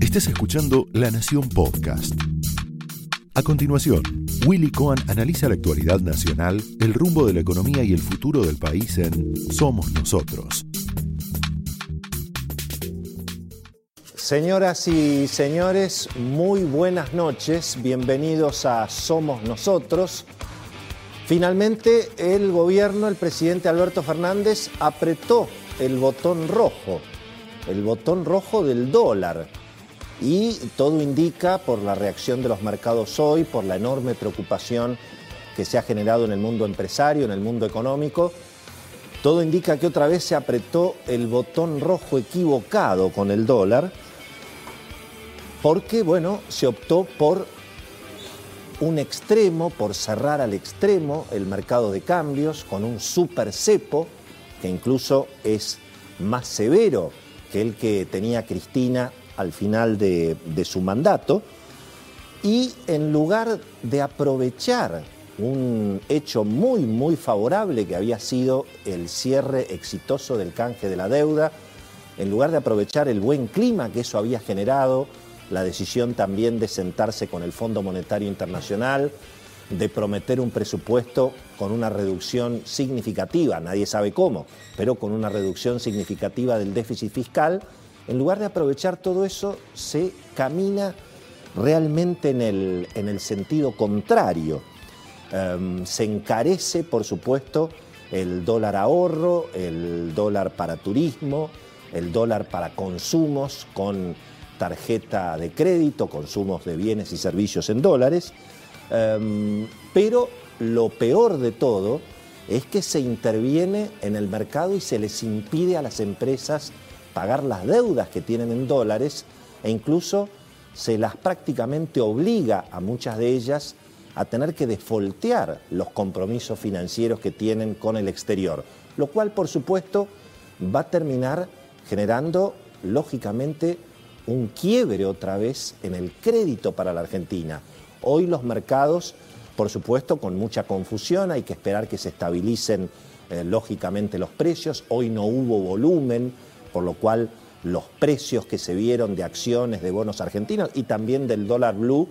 Estás escuchando La Nación Podcast. A continuación, Willy Cohen analiza la actualidad nacional, el rumbo de la economía y el futuro del país en Somos Nosotros. Señoras y señores, muy buenas noches, bienvenidos a Somos Nosotros. Finalmente, el gobierno, el presidente Alberto Fernández, apretó el botón rojo, el botón rojo del dólar. Y todo indica, por la reacción de los mercados hoy, por la enorme preocupación que se ha generado en el mundo empresario, en el mundo económico, todo indica que otra vez se apretó el botón rojo equivocado con el dólar, porque, bueno, se optó por un extremo, por cerrar al extremo el mercado de cambios con un super cepo, que incluso es más severo que el que tenía Cristina al final de, de su mandato, y en lugar de aprovechar un hecho muy, muy favorable que había sido el cierre exitoso del canje de la deuda, en lugar de aprovechar el buen clima que eso había generado, la decisión también de sentarse con el Fondo Monetario Internacional, de prometer un presupuesto con una reducción significativa, nadie sabe cómo, pero con una reducción significativa del déficit fiscal, en lugar de aprovechar todo eso, se camina realmente en el, en el sentido contrario. Um, se encarece, por supuesto, el dólar ahorro, el dólar para turismo, el dólar para consumos con tarjeta de crédito, consumos de bienes y servicios en dólares. Um, pero lo peor de todo es que se interviene en el mercado y se les impide a las empresas pagar las deudas que tienen en dólares e incluso se las prácticamente obliga a muchas de ellas a tener que defoltear los compromisos financieros que tienen con el exterior, lo cual por supuesto va a terminar generando lógicamente un quiebre otra vez en el crédito para la Argentina. Hoy los mercados, por supuesto, con mucha confusión, hay que esperar que se estabilicen eh, lógicamente los precios, hoy no hubo volumen, por lo cual los precios que se vieron de acciones de bonos argentinos y también del dólar blue,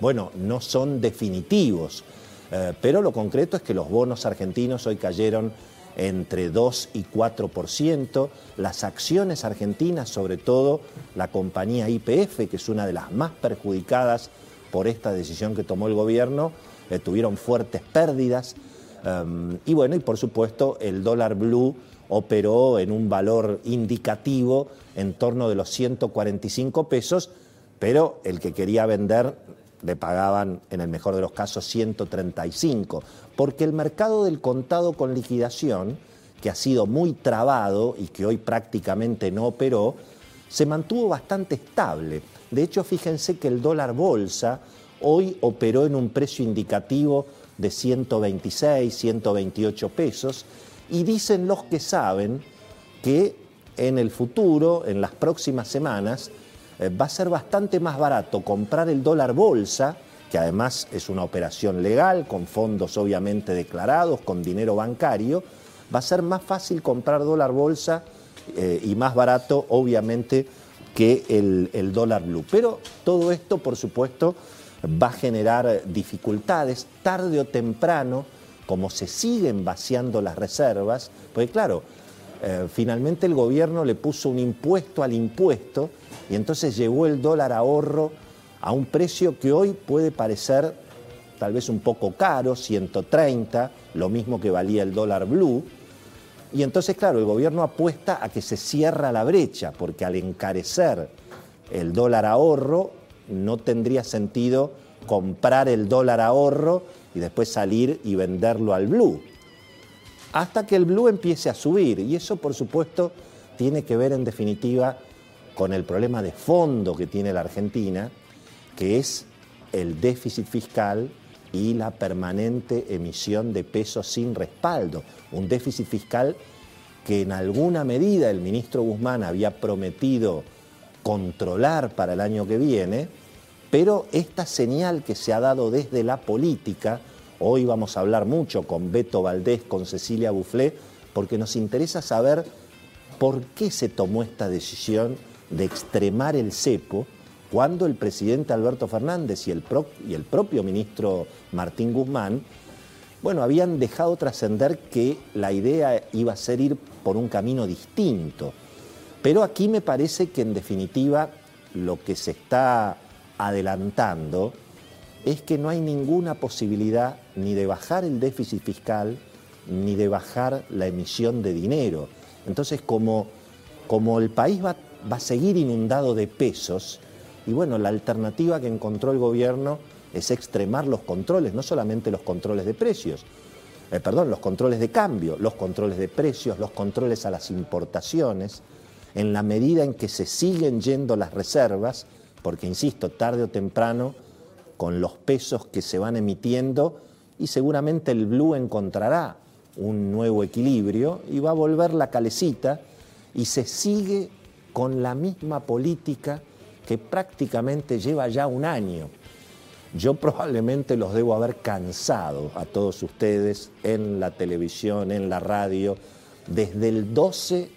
bueno, no son definitivos. Eh, pero lo concreto es que los bonos argentinos hoy cayeron entre 2 y 4%. Las acciones argentinas, sobre todo la compañía IPF, que es una de las más perjudicadas por esta decisión que tomó el gobierno, eh, tuvieron fuertes pérdidas. Um, y bueno, y por supuesto el dólar blue operó en un valor indicativo en torno de los 145 pesos, pero el que quería vender le pagaban en el mejor de los casos 135, porque el mercado del contado con liquidación, que ha sido muy trabado y que hoy prácticamente no operó, se mantuvo bastante estable. De hecho, fíjense que el dólar bolsa hoy operó en un precio indicativo de 126, 128 pesos, y dicen los que saben que en el futuro, en las próximas semanas, eh, va a ser bastante más barato comprar el dólar bolsa, que además es una operación legal, con fondos obviamente declarados, con dinero bancario, va a ser más fácil comprar dólar bolsa eh, y más barato, obviamente, que el, el dólar blue. Pero todo esto, por supuesto, va a generar dificultades tarde o temprano como se siguen vaciando las reservas, porque claro, eh, finalmente el gobierno le puso un impuesto al impuesto y entonces llegó el dólar ahorro a un precio que hoy puede parecer tal vez un poco caro, 130, lo mismo que valía el dólar blue. Y entonces, claro, el gobierno apuesta a que se cierra la brecha, porque al encarecer el dólar ahorro, no tendría sentido comprar el dólar ahorro y después salir y venderlo al blue. Hasta que el blue empiece a subir. Y eso, por supuesto, tiene que ver en definitiva con el problema de fondo que tiene la Argentina, que es el déficit fiscal y la permanente emisión de pesos sin respaldo. Un déficit fiscal que en alguna medida el ministro Guzmán había prometido controlar para el año que viene, pero esta señal que se ha dado desde la política, hoy vamos a hablar mucho con Beto Valdés, con Cecilia Bufflé, porque nos interesa saber por qué se tomó esta decisión de extremar el cepo cuando el presidente Alberto Fernández y el, propio ministro Martín Guzmán, bueno, habían dejado trascender que la idea iba a ser ir por un camino distinto. Pero aquí me parece que en definitiva lo que se está adelantando es que no hay ninguna posibilidad ni de bajar el déficit fiscal ni de bajar la emisión de dinero. Entonces, como, el país va a seguir inundado de pesos, y bueno, la alternativa que encontró el gobierno es extremar los controles, no solamente los controles de precios, eh, perdón, los controles de cambio, los controles de precios, los controles a las importaciones, en la medida en que se siguen yendo las reservas, porque insisto, tarde o temprano, con los pesos que se van emitiendo, y seguramente el blue encontrará un nuevo equilibrio y va a volver la calecita y se sigue con la misma política que prácticamente lleva ya un año. Yo probablemente los debo haber cansado a todos ustedes en la televisión, en la radio, desde el 12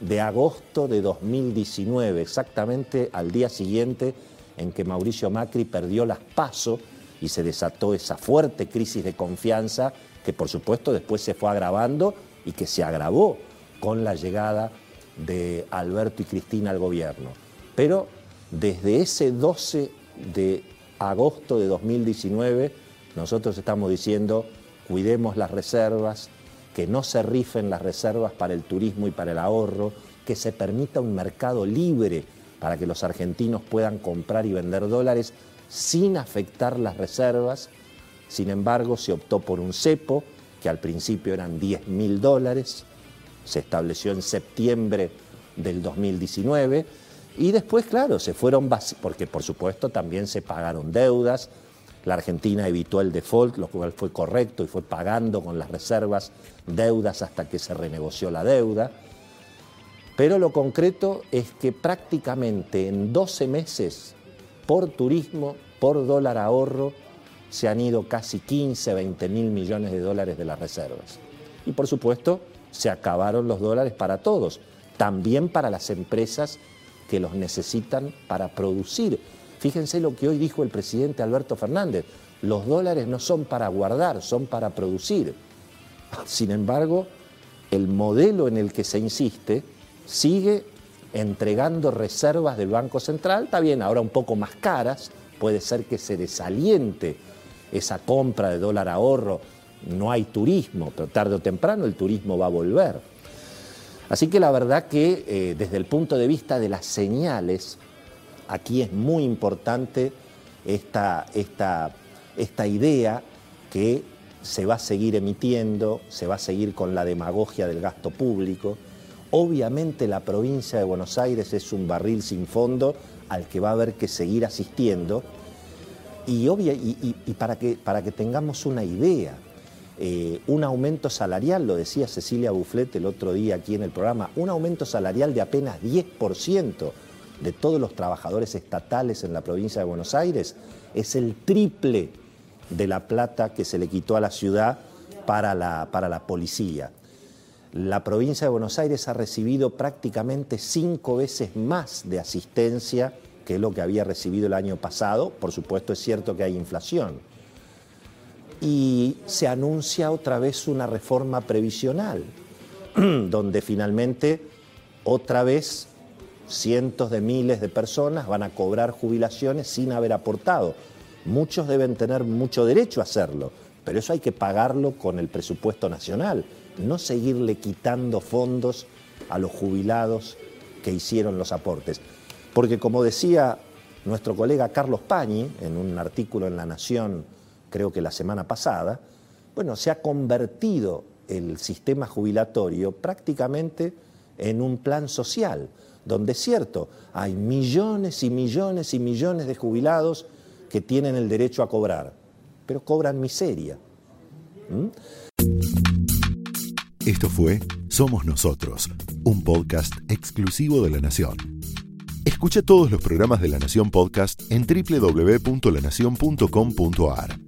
de agosto de 2019, exactamente al día siguiente en que Mauricio Macri perdió las pasos y se desató esa fuerte crisis de confianza que por supuesto después se fue agravando y que se agravó con la llegada de Alberto y Cristina al gobierno. Pero desde ese 12 de agosto de 2019 nosotros estamos diciendo cuidemos las reservas, que no se rifen las reservas para el turismo y para el ahorro, que se permita un mercado libre para que los argentinos puedan comprar y vender dólares sin afectar las reservas. Sin embargo, se optó por un cepo, que al principio eran 10 mil dólares, se estableció en septiembre del 2019, y después, claro, se fueron, porque por supuesto también se pagaron deudas, la Argentina evitó el default, lo cual fue correcto y fue pagando con las reservas deudas hasta que se renegoció la deuda. Pero lo concreto es que prácticamente en 12 meses, por turismo, por dólar ahorro, se han ido casi 15, 20 mil millones de dólares de las reservas. Y por supuesto, se acabaron los dólares para todos, también para las empresas que los necesitan para producir Fíjense lo que hoy dijo el presidente Alberto Fernández. Los dólares no son para guardar, son para producir. Sin embargo, el modelo en el que se insiste sigue entregando reservas del Banco Central, está bien, ahora un poco más caras, puede ser que se desaliente esa compra de dólar ahorro, no hay turismo, pero tarde o temprano el turismo va a volver. Así que la verdad que eh, desde el punto de vista de las señales, aquí es muy importante esta, esta idea que se va a seguir emitiendo, se va a seguir con la demagogia del gasto público. Obviamente la provincia de Buenos Aires es un barril sin fondo al que va a haber que seguir asistiendo. Y, y, para, que, para, que, tengamos una idea, eh, un aumento salarial, lo decía Cecilia Bufflet el otro día aquí en el programa, un aumento salarial de apenas 10% de todos los trabajadores estatales en la provincia de Buenos Aires es el triple de la plata que se le quitó a la ciudad para la, para la policía. La provincia de Buenos Aires ha recibido prácticamente cinco veces más de asistencia que lo que había recibido el año pasado. Por supuesto es cierto que hay inflación. Y se anuncia otra vez una reforma previsional, donde finalmente otra vez cientos de miles de personas van a cobrar jubilaciones sin haber aportado. Muchos deben tener mucho derecho a hacerlo, pero eso hay que pagarlo con el presupuesto nacional, no seguirle quitando fondos a los jubilados que hicieron los aportes. Porque como decía nuestro colega Carlos Pañi en un artículo en La Nación, creo que la semana pasada, bueno, se ha convertido el sistema jubilatorio prácticamente en un plan social donde es cierto, hay millones y millones y millones de jubilados que tienen el derecho a cobrar, pero cobran miseria. ¿Mm? Esto fue Somos Nosotros, un podcast exclusivo de La Nación. Escucha todos los programas de La Nación Podcast en www.lanacion.com.ar